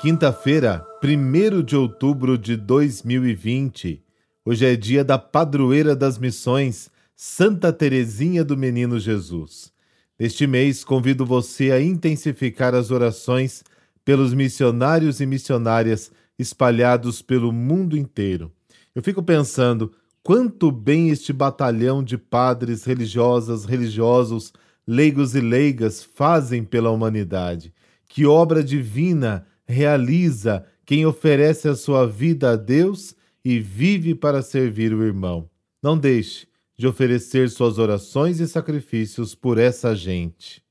Quinta-feira, 1 de outubro de 2020. Hoje é dia da padroeira das missões, Santa Teresinha do Menino Jesus. Neste mês, convido você a intensificar as orações pelos missionários e missionárias espalhados pelo mundo inteiro. Eu fico pensando quanto bem este batalhão de padres, religiosas, religiosos, leigos e leigas fazem pela humanidade. Que obra divina realiza quem oferece a sua vida a Deus e vive para servir o irmão. Não deixe de oferecer suas orações e sacrifícios por essa gente.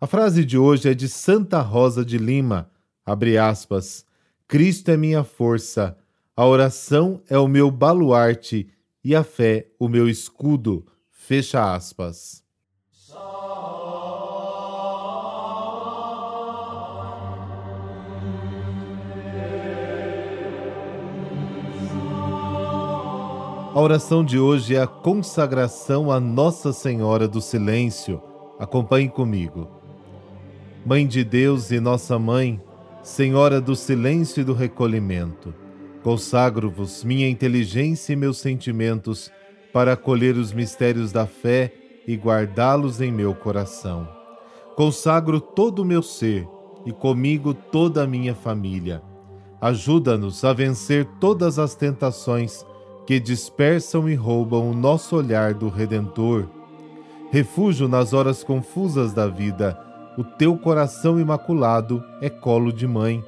A frase de hoje é de Santa Rosa de Lima, abre aspas, Cristo é minha força, a oração é o meu baluarte e a fé o meu escudo, fecha aspas. A oração de hoje é a consagração a Nossa Senhora do Silêncio. Acompanhe comigo. Mãe de Deus e Nossa Mãe, Senhora do Silêncio e do Recolhimento, consagro-vos minha inteligência e meus sentimentos para acolher os mistérios da fé e guardá-los em meu coração. Consagro todo o meu ser e comigo toda a minha família. Ajuda-nos a vencer todas as tentações que dispersam e roubam o nosso olhar do Redentor. Refúgio nas horas confusas da vida, o teu coração imaculado é colo de mãe.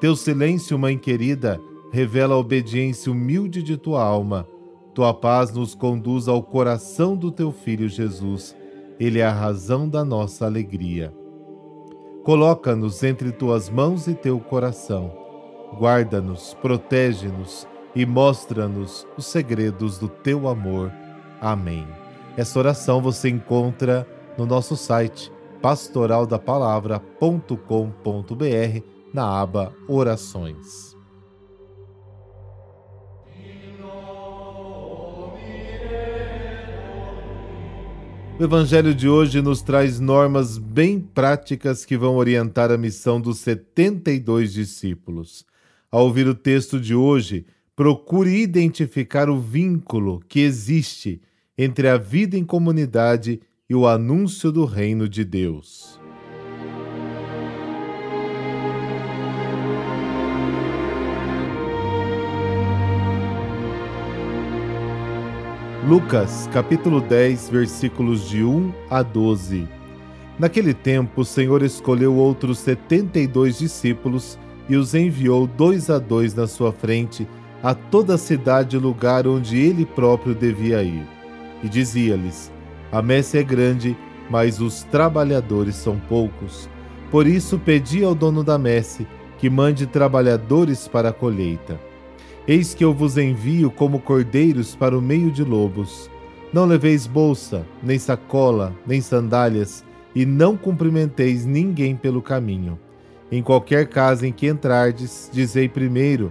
Teu silêncio, mãe querida, revela a obediência humilde de tua alma. Tua paz nos conduz ao coração do teu filho Jesus. Ele é a razão da nossa alegria. Coloca-nos entre tuas mãos e teu coração. Guarda-nos, protege-nos e mostra-nos os segredos do teu amor. Amém. Essa oração você encontra no nosso site pastoraldapalavra.com.br na aba Orações. O Evangelho de hoje nos traz normas bem práticas que vão orientar a missão dos 72 discípulos. Ao ouvir o texto de hoje, procure identificar o vínculo que existe entre a vida em comunidade e o anúncio do reino de Deus. Lucas, capítulo 10, versículos de 1 a 12. Naquele tempo, o Senhor escolheu outros setenta e dois discípulos e os enviou dois a dois na sua frente a toda a cidade e lugar onde ele próprio devia ir. E dizia-lhes: A messe é grande, mas os trabalhadores são poucos. Por isso pedi ao dono da messe que mande trabalhadores para a colheita. Eis que eu vos envio como cordeiros para o meio de lobos. Não leveis bolsa, nem sacola, nem sandálias, e não cumprimenteis ninguém pelo caminho. Em qualquer casa em que entrardes, dizei primeiro: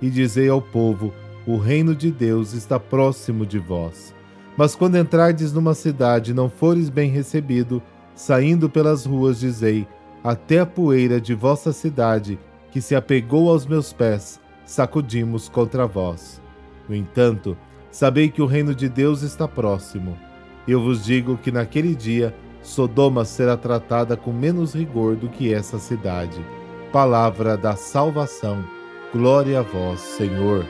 e dizei ao povo: O reino de Deus está próximo de vós. Mas quando entrardes numa cidade e não fores bem recebido, saindo pelas ruas, dizei: Até a poeira de vossa cidade, que se apegou aos meus pés, sacudimos contra vós. No entanto, sabei que o reino de Deus está próximo. Eu vos digo que naquele dia Sodoma será tratada com menos rigor do que essa cidade. Palavra da salvação. Glória a vós, Senhor.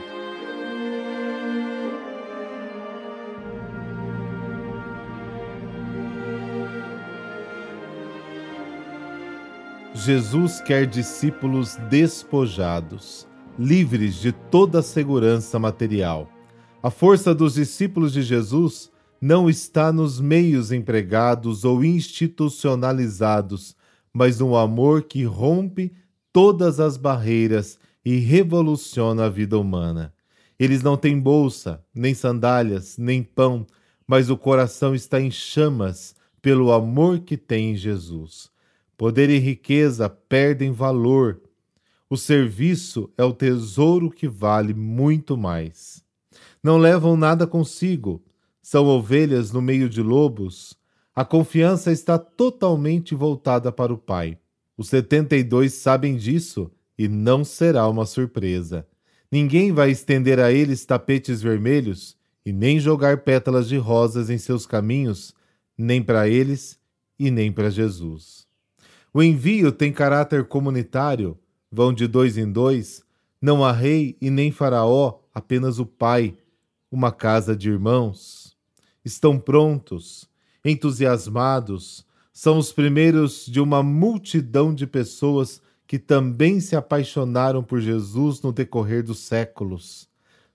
Jesus quer discípulos despojados, livres de toda segurança material. A força dos discípulos de Jesus não está nos meios empregados ou institucionalizados, mas no amor que rompe todas as barreiras e revoluciona a vida humana. Eles não têm bolsa, nem sandálias, nem pão, mas o coração está em chamas pelo amor que tem em Jesus. Poder e riqueza perdem valor. O serviço é o tesouro que vale muito mais. Não levam nada consigo, são ovelhas no meio de lobos. A confiança está totalmente voltada para o Pai. Os 72 sabem disso e não será uma surpresa. Ninguém vai estender a eles tapetes vermelhos e nem jogar pétalas de rosas em seus caminhos, nem para eles e nem para Jesus. O envio tem caráter comunitário, vão de dois em dois, não há rei e nem faraó, apenas o Pai, uma casa de irmãos. Estão prontos, entusiasmados, são os primeiros de uma multidão de pessoas que também se apaixonaram por Jesus no decorrer dos séculos.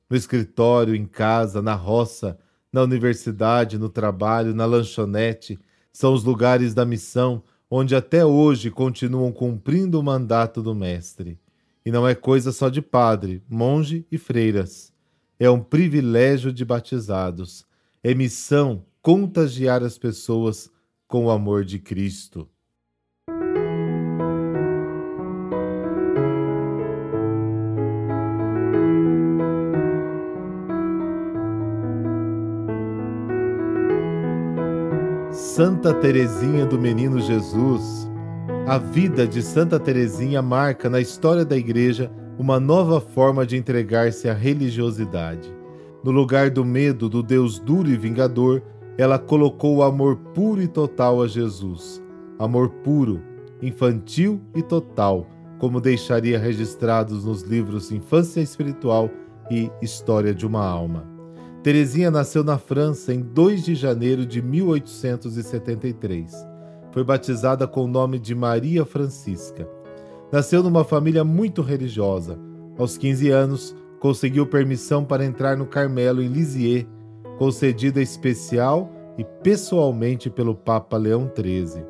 No escritório, em casa, na roça, na universidade, no trabalho, na lanchonete, são os lugares da missão onde até hoje continuam cumprindo o mandato do Mestre. E não é coisa só de padre, monge e freiras. É um privilégio de batizados. É missão contagiar as pessoas com o amor de Cristo. Santa Teresinha do Menino Jesus. A vida de Santa Teresinha marca na história da Igreja uma nova forma de entregar-se à religiosidade. No lugar do medo do Deus duro e vingador, ela colocou o amor puro e total a Jesus. Amor puro, infantil e total, como deixaria registrados nos livros Infância Espiritual e História de uma Alma. Teresinha nasceu na França em 2 de janeiro de 1873. Foi batizada com o nome de Maria Francisca. Nasceu numa família muito religiosa. Aos 15 anos, conseguiu permissão para entrar no Carmelo em Lisieux, concedida especial e pessoalmente pelo Papa Leão XIII.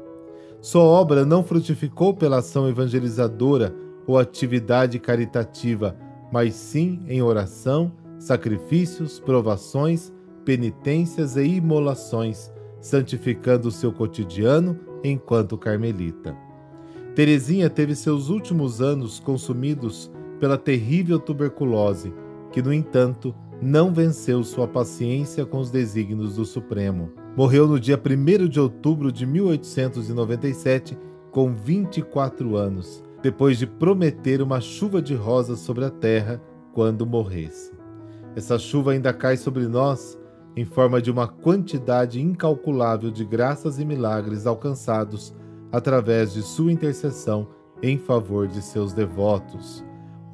Sua obra não frutificou pela ação evangelizadora ou atividade caritativa, mas sim em oração, sacrifícios, provações, penitências e imolações, santificando o seu cotidiano enquanto carmelita. Teresinha teve seus últimos anos consumidos pela terrível tuberculose, que, no entanto, não venceu sua paciência com os desígnios do Supremo. Morreu no dia 1 de outubro de 1897, com 24 anos, depois de prometer uma chuva de rosas sobre a terra quando morresse. Essa chuva ainda cai sobre nós em forma de uma quantidade incalculável de graças e milagres alcançados através de sua intercessão em favor de seus devotos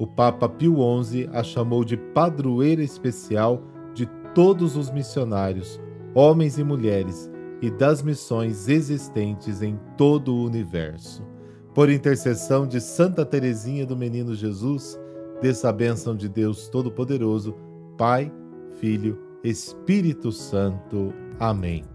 o Papa Pio XI a chamou de padroeira especial de todos os missionários, homens e mulheres, e das missões existentes em todo o universo. Por intercessão de Santa Teresinha do Menino Jesus, dessa bênção de Deus Todo-Poderoso, Pai, Filho, Espírito Santo. Amém.